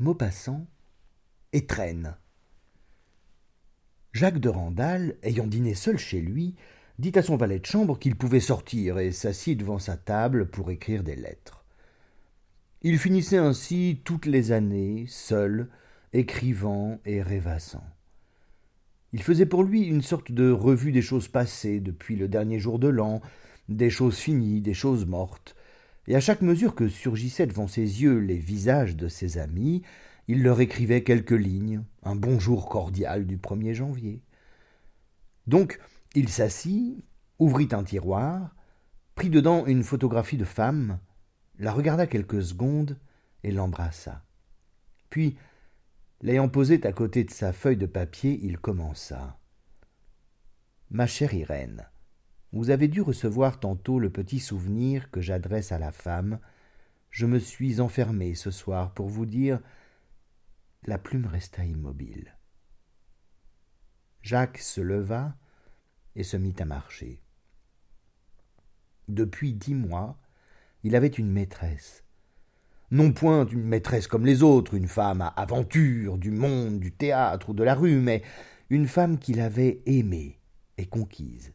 Maupassant et Traîne. Jacques de Randal, ayant dîné seul chez lui, dit à son valet de chambre qu'il pouvait sortir et s'assit devant sa table pour écrire des lettres. Il finissait ainsi toutes les années, seul, écrivant et rêvassant. Il faisait pour lui une sorte de revue des choses passées depuis le dernier jour de l'an, des choses finies, des choses mortes, et à chaque mesure que surgissaient devant ses yeux les visages de ses amis, il leur écrivait quelques lignes, un bonjour cordial du 1er janvier. Donc, il s'assit, ouvrit un tiroir, prit dedans une photographie de femme, la regarda quelques secondes et l'embrassa. Puis, l'ayant posée à côté de sa feuille de papier, il commença. Ma chère Irène, vous avez dû recevoir tantôt le petit souvenir que j'adresse à la femme. Je me suis enfermé ce soir pour vous dire. La plume resta immobile. Jacques se leva et se mit à marcher. Depuis dix mois, il avait une maîtresse. Non point une maîtresse comme les autres, une femme à aventure, du monde, du théâtre ou de la rue, mais une femme qu'il avait aimée et conquise.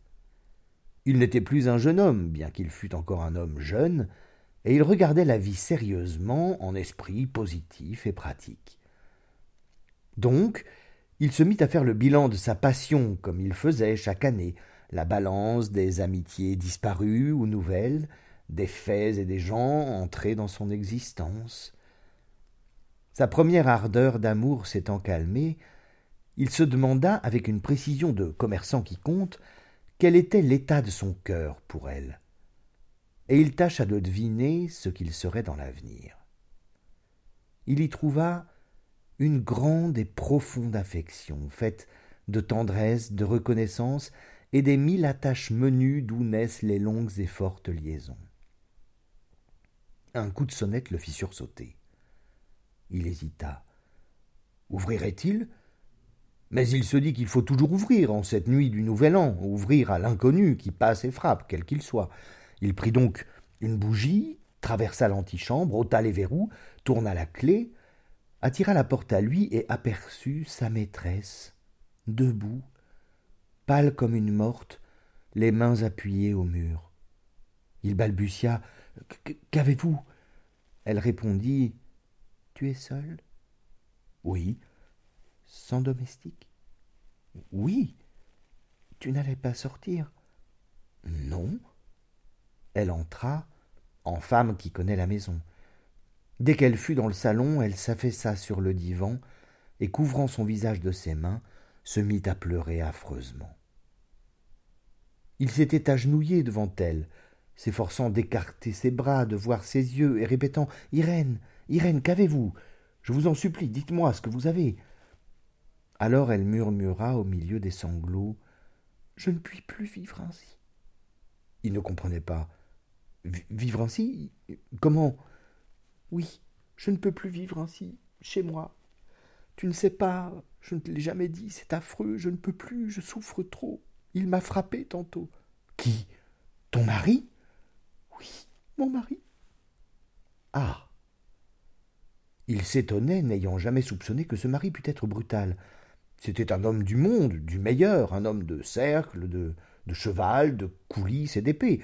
Il n'était plus un jeune homme, bien qu'il fût encore un homme jeune, et il regardait la vie sérieusement, en esprit positif et pratique. Donc, il se mit à faire le bilan de sa passion, comme il faisait chaque année, la balance des amitiés disparues ou nouvelles, des faits et des gens entrés dans son existence. Sa première ardeur d'amour s'étant calmée, il se demanda, avec une précision de commerçant qui compte, quel était l'état de son cœur pour elle, et il tâcha de deviner ce qu'il serait dans l'avenir. Il y trouva une grande et profonde affection, faite de tendresse, de reconnaissance et des mille attaches menues d'où naissent les longues et fortes liaisons. Un coup de sonnette le fit sursauter. Il hésita. Ouvrirait-il? Mais il se dit qu'il faut toujours ouvrir en cette nuit du Nouvel An, ouvrir à l'inconnu qui passe et frappe, quel qu'il soit. Il prit donc une bougie, traversa l'antichambre, ôta les verrous, tourna la clé, attira la porte à lui et aperçut sa maîtresse, debout, pâle comme une morte, les mains appuyées au mur. Il balbutia. Qu'avez-vous? Elle répondit. Tu es seul Oui. Sans domestique? Oui. Tu n'allais pas sortir? Non. Elle entra, en femme qui connaît la maison. Dès qu'elle fut dans le salon, elle s'affaissa sur le divan, et couvrant son visage de ses mains, se mit à pleurer affreusement. Il s'était agenouillé devant elle, s'efforçant d'écarter ses bras, de voir ses yeux, et répétant Irène, Irène, qu'avez-vous? Je vous en supplie, dites-moi ce que vous avez. Alors elle murmura au milieu des sanglots Je ne puis plus vivre ainsi. Il ne comprenait pas. Vivre ainsi? Comment? Oui, je ne peux plus vivre ainsi, chez moi. Tu ne sais pas, je ne te l'ai jamais dit, c'est affreux, je ne peux plus, je souffre trop. Il m'a frappé tantôt. Qui? Ton mari? Oui, mon mari. Ah Il s'étonnait, n'ayant jamais soupçonné que ce mari pût être brutal. C'était un homme du monde, du meilleur, un homme de cercle, de, cheval, de coulisses et d'épée,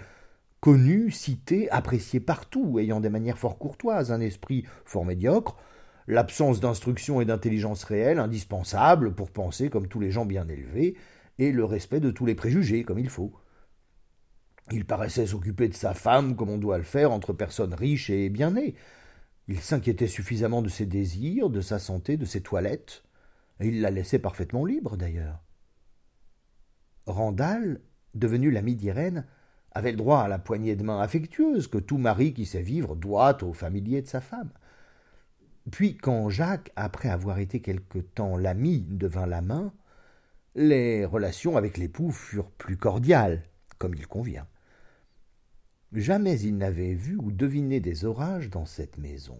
connu, cité, apprécié partout, ayant des manières fort courtoises, un esprit fort médiocre, l'absence d'instruction et d'intelligence réelle indispensable pour penser comme tous les gens bien élevés, et le respect de tous les préjugés comme il faut. Il paraissait s'occuper de sa femme comme on doit le faire entre personnes riches et bien nées. Il s'inquiétait suffisamment de ses désirs, de sa santé, de ses toilettes il la laissait parfaitement libre, d'ailleurs. Randall, devenu l'ami d'Irène, avait le droit à la poignée de main affectueuse que tout mari qui sait vivre doit au familier de sa femme. Puis, quand Jacques, après avoir été quelque temps l'ami, devint la main, les relations avec l'époux furent plus cordiales, comme il convient. Jamais il n'avait vu ou deviné des orages dans cette maison,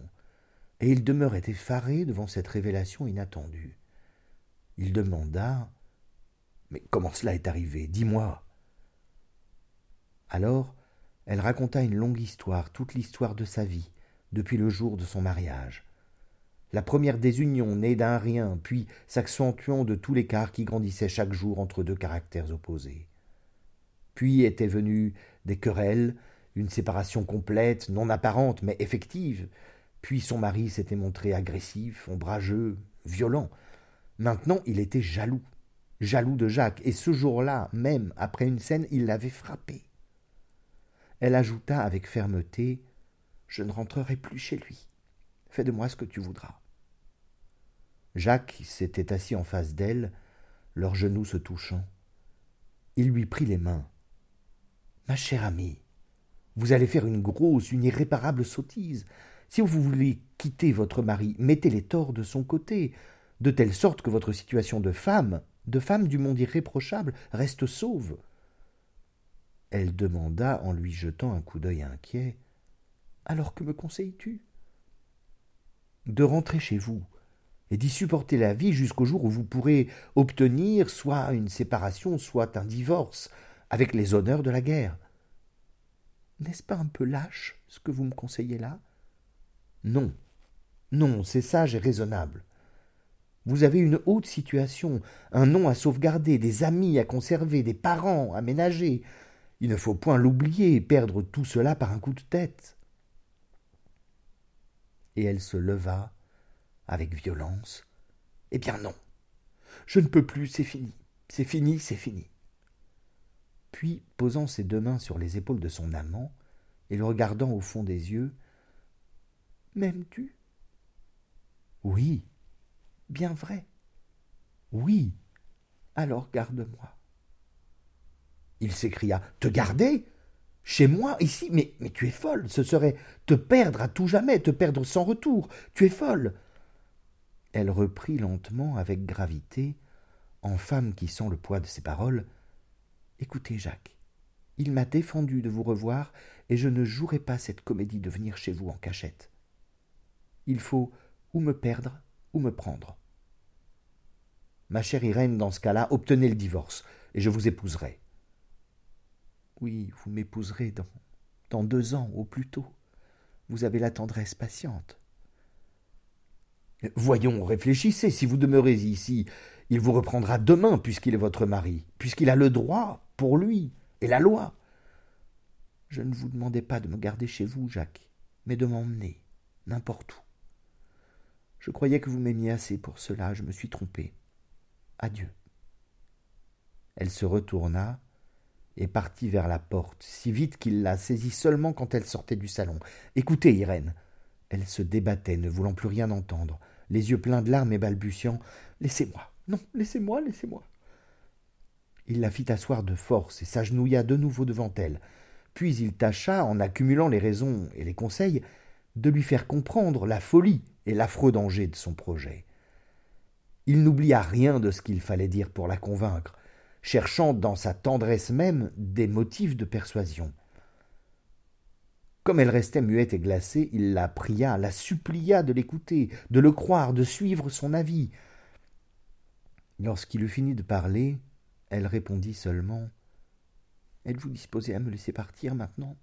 et il demeurait effaré devant cette révélation inattendue. Il demanda Mais comment cela est arrivé? Dis-moi. Alors, elle raconta une longue histoire, toute l'histoire de sa vie, depuis le jour de son mariage. la première désunion née d'un rien, puis s'accentuant de tout l'écart qui grandissait chaque jour entre deux caractères opposés. Puis étaient venues des querelles, une séparation complète, non apparente, mais effective. Puis son mari s'était montré agressif, ombrageux, violent. Maintenant il était jaloux, jaloux de Jacques, et ce jour-là, même après une scène, il l'avait frappé. Elle ajouta avec fermeté Je ne rentrerai plus chez lui. Fais de moi ce que tu voudras. Jacques s'était assis en face d'elle, leurs genoux se touchant. Il lui prit les mains. Ma chère amie, vous allez faire une grosse, une irréparable sottise. Si vous voulez quitter votre mari, mettez les torts de son côté, de telle sorte que votre situation de femme, de femme du monde irréprochable, reste sauve. Elle demanda en lui jetant un coup d'œil inquiet. Alors que me conseilles tu? De rentrer chez vous, et d'y supporter la vie jusqu'au jour où vous pourrez obtenir soit une séparation, soit un divorce, avec les honneurs de la guerre. N'est-ce pas un peu lâche ce que vous me conseillez là? Non, non, c'est sage et raisonnable. Vous avez une haute situation, un nom à sauvegarder, des amis à conserver, des parents à ménager. Il ne faut point l'oublier et perdre tout cela par un coup de tête. Et elle se leva avec violence. Eh bien non. Je ne peux plus, c'est fini. C'est fini, c'est fini. Puis, posant ses deux mains sur les épaules de son amant, et le regardant au fond des yeux. M'aimes-tu? Oui. Bien vrai. Oui. Alors garde-moi. Il s'écria. Te garder? Chez moi, ici? Mais mais tu es folle. Ce serait te perdre à tout jamais, te perdre sans retour. Tu es folle. Elle reprit lentement, avec gravité, en femme qui sent le poids de ses paroles. Écoutez, Jacques, il m'a défendu de vous revoir, et je ne jouerai pas cette comédie de venir chez vous en cachette. Il faut ou me perdre ou me prendre. Ma chère Irène, dans ce cas-là, obtenez le divorce, et je vous épouserai. Oui, vous m'épouserez dans, dans deux ans au plus tôt. Vous avez la tendresse patiente. Voyons, réfléchissez, si vous demeurez ici, il vous reprendra demain, puisqu'il est votre mari, puisqu'il a le droit, pour lui, et la loi. Je ne vous demandais pas de me garder chez vous, Jacques, mais de m'emmener, n'importe où. Je croyais que vous m'aimiez assez pour cela, je me suis trompé. Adieu. Elle se retourna et partit vers la porte, si vite qu'il la saisit seulement quand elle sortait du salon. Écoutez, Irène. Elle se débattait, ne voulant plus rien entendre les yeux pleins de larmes et balbutiant Laissez-moi, non, laissez-moi, laissez-moi. Il la fit asseoir de force et s'agenouilla de nouveau devant elle. Puis il tâcha, en accumulant les raisons et les conseils, de lui faire comprendre la folie et l'affreux danger de son projet. Il n'oublia rien de ce qu'il fallait dire pour la convaincre, cherchant dans sa tendresse même des motifs de persuasion. Comme elle restait muette et glacée, il la pria, la supplia de l'écouter, de le croire, de suivre son avis. Lorsqu'il eut fini de parler, elle répondit seulement Êtes-vous disposé à me laisser partir maintenant?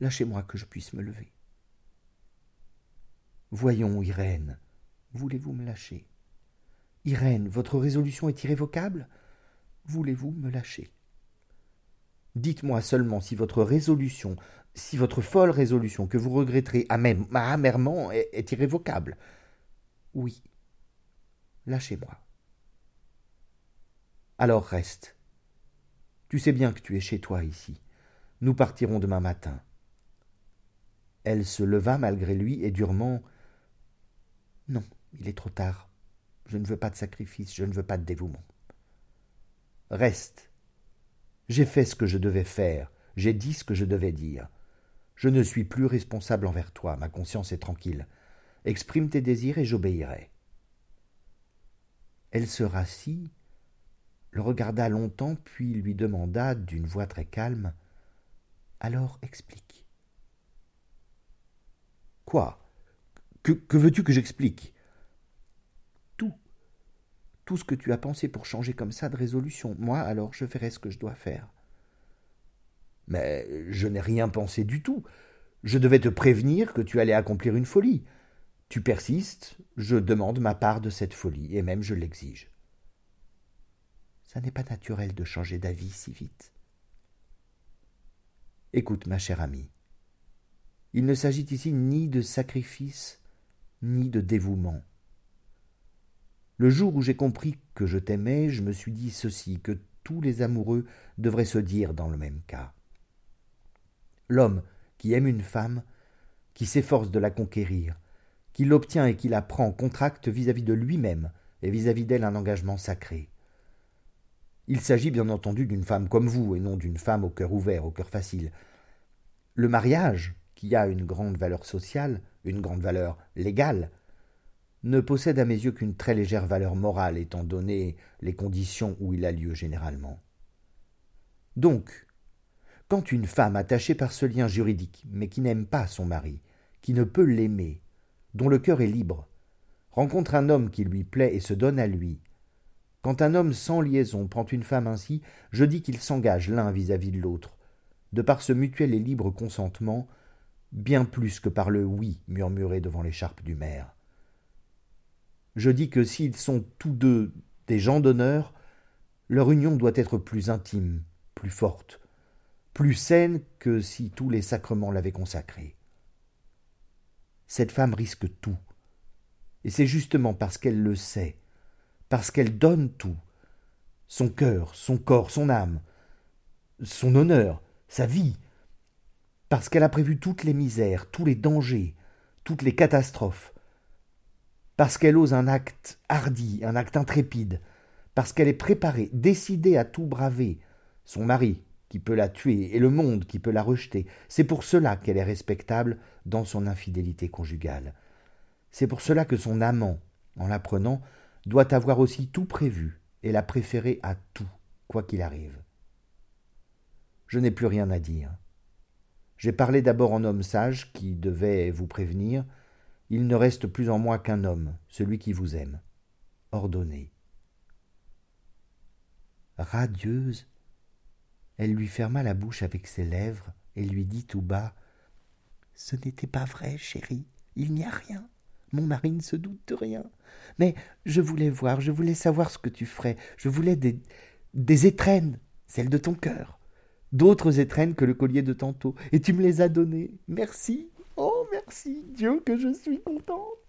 Lâchez-moi que je puisse me lever. Voyons, Irène, voulez-vous me lâcher? Irène, votre résolution est irrévocable? Voulez-vous me lâcher? Dites-moi seulement si votre résolution, si votre folle résolution que vous regretterez amèrement est, est irrévocable? Oui. Lâchez-moi. Alors reste. Tu sais bien que tu es chez toi ici. Nous partirons demain matin. Elle se leva malgré lui et durement. Non, il est trop tard. Je ne veux pas de sacrifice, je ne veux pas de dévouement. Reste. J'ai fait ce que je devais faire, j'ai dit ce que je devais dire. Je ne suis plus responsable envers toi, ma conscience est tranquille. Exprime tes désirs et j'obéirai. Elle se rassit, le regarda longtemps, puis lui demanda d'une voix très calme Alors explique. Quoi? Que, que veux-tu que j'explique? Tout ce que tu as pensé pour changer comme ça de résolution. Moi, alors, je ferai ce que je dois faire. Mais je n'ai rien pensé du tout. Je devais te prévenir que tu allais accomplir une folie. Tu persistes, je demande ma part de cette folie, et même je l'exige. Ça n'est pas naturel de changer d'avis si vite. Écoute, ma chère amie, il ne s'agit ici ni de sacrifice, ni de dévouement. Le jour où j'ai compris que je t'aimais, je me suis dit ceci, que tous les amoureux devraient se dire dans le même cas. L'homme qui aime une femme, qui s'efforce de la conquérir, qui l'obtient et qui la prend, contracte vis-à-vis de lui-même et vis-à-vis d'elle un engagement sacré. Il s'agit bien entendu d'une femme comme vous et non d'une femme au cœur ouvert, au cœur facile. Le mariage, qui a une grande valeur sociale, une grande valeur légale, ne possède à mes yeux qu'une très légère valeur morale étant donné les conditions où il a lieu généralement. Donc, quand une femme attachée par ce lien juridique, mais qui n'aime pas son mari, qui ne peut l'aimer, dont le cœur est libre, rencontre un homme qui lui plaît et se donne à lui, quand un homme sans liaison prend une femme ainsi, je dis qu'il s'engage l'un vis-à-vis de l'autre, de par ce mutuel et libre consentement, bien plus que par le oui murmuré devant l'écharpe du maire. Je dis que s'ils sont tous deux des gens d'honneur, leur union doit être plus intime, plus forte, plus saine que si tous les sacrements l'avaient consacrée. Cette femme risque tout, et c'est justement parce qu'elle le sait, parce qu'elle donne tout, son cœur, son corps, son âme, son honneur, sa vie, parce qu'elle a prévu toutes les misères, tous les dangers, toutes les catastrophes, parce qu'elle ose un acte hardi, un acte intrépide, parce qu'elle est préparée, décidée à tout braver, son mari qui peut la tuer et le monde qui peut la rejeter, c'est pour cela qu'elle est respectable dans son infidélité conjugale. C'est pour cela que son amant, en la prenant, doit avoir aussi tout prévu et la préférer à tout, quoi qu'il arrive. Je n'ai plus rien à dire. J'ai parlé d'abord en homme sage qui devait vous prévenir. Il ne reste plus en moi qu'un homme, celui qui vous aime. Ordonnez. Radieuse, elle lui ferma la bouche avec ses lèvres et lui dit tout bas Ce n'était pas vrai, chérie, il n'y a rien. Mon mari ne se doute de rien. Mais je voulais voir, je voulais savoir ce que tu ferais. Je voulais des, des étrennes, celles de ton cœur. D'autres étrennes que le collier de tantôt. Et tu me les as données. Merci. Merci. Dieu, que je suis contente.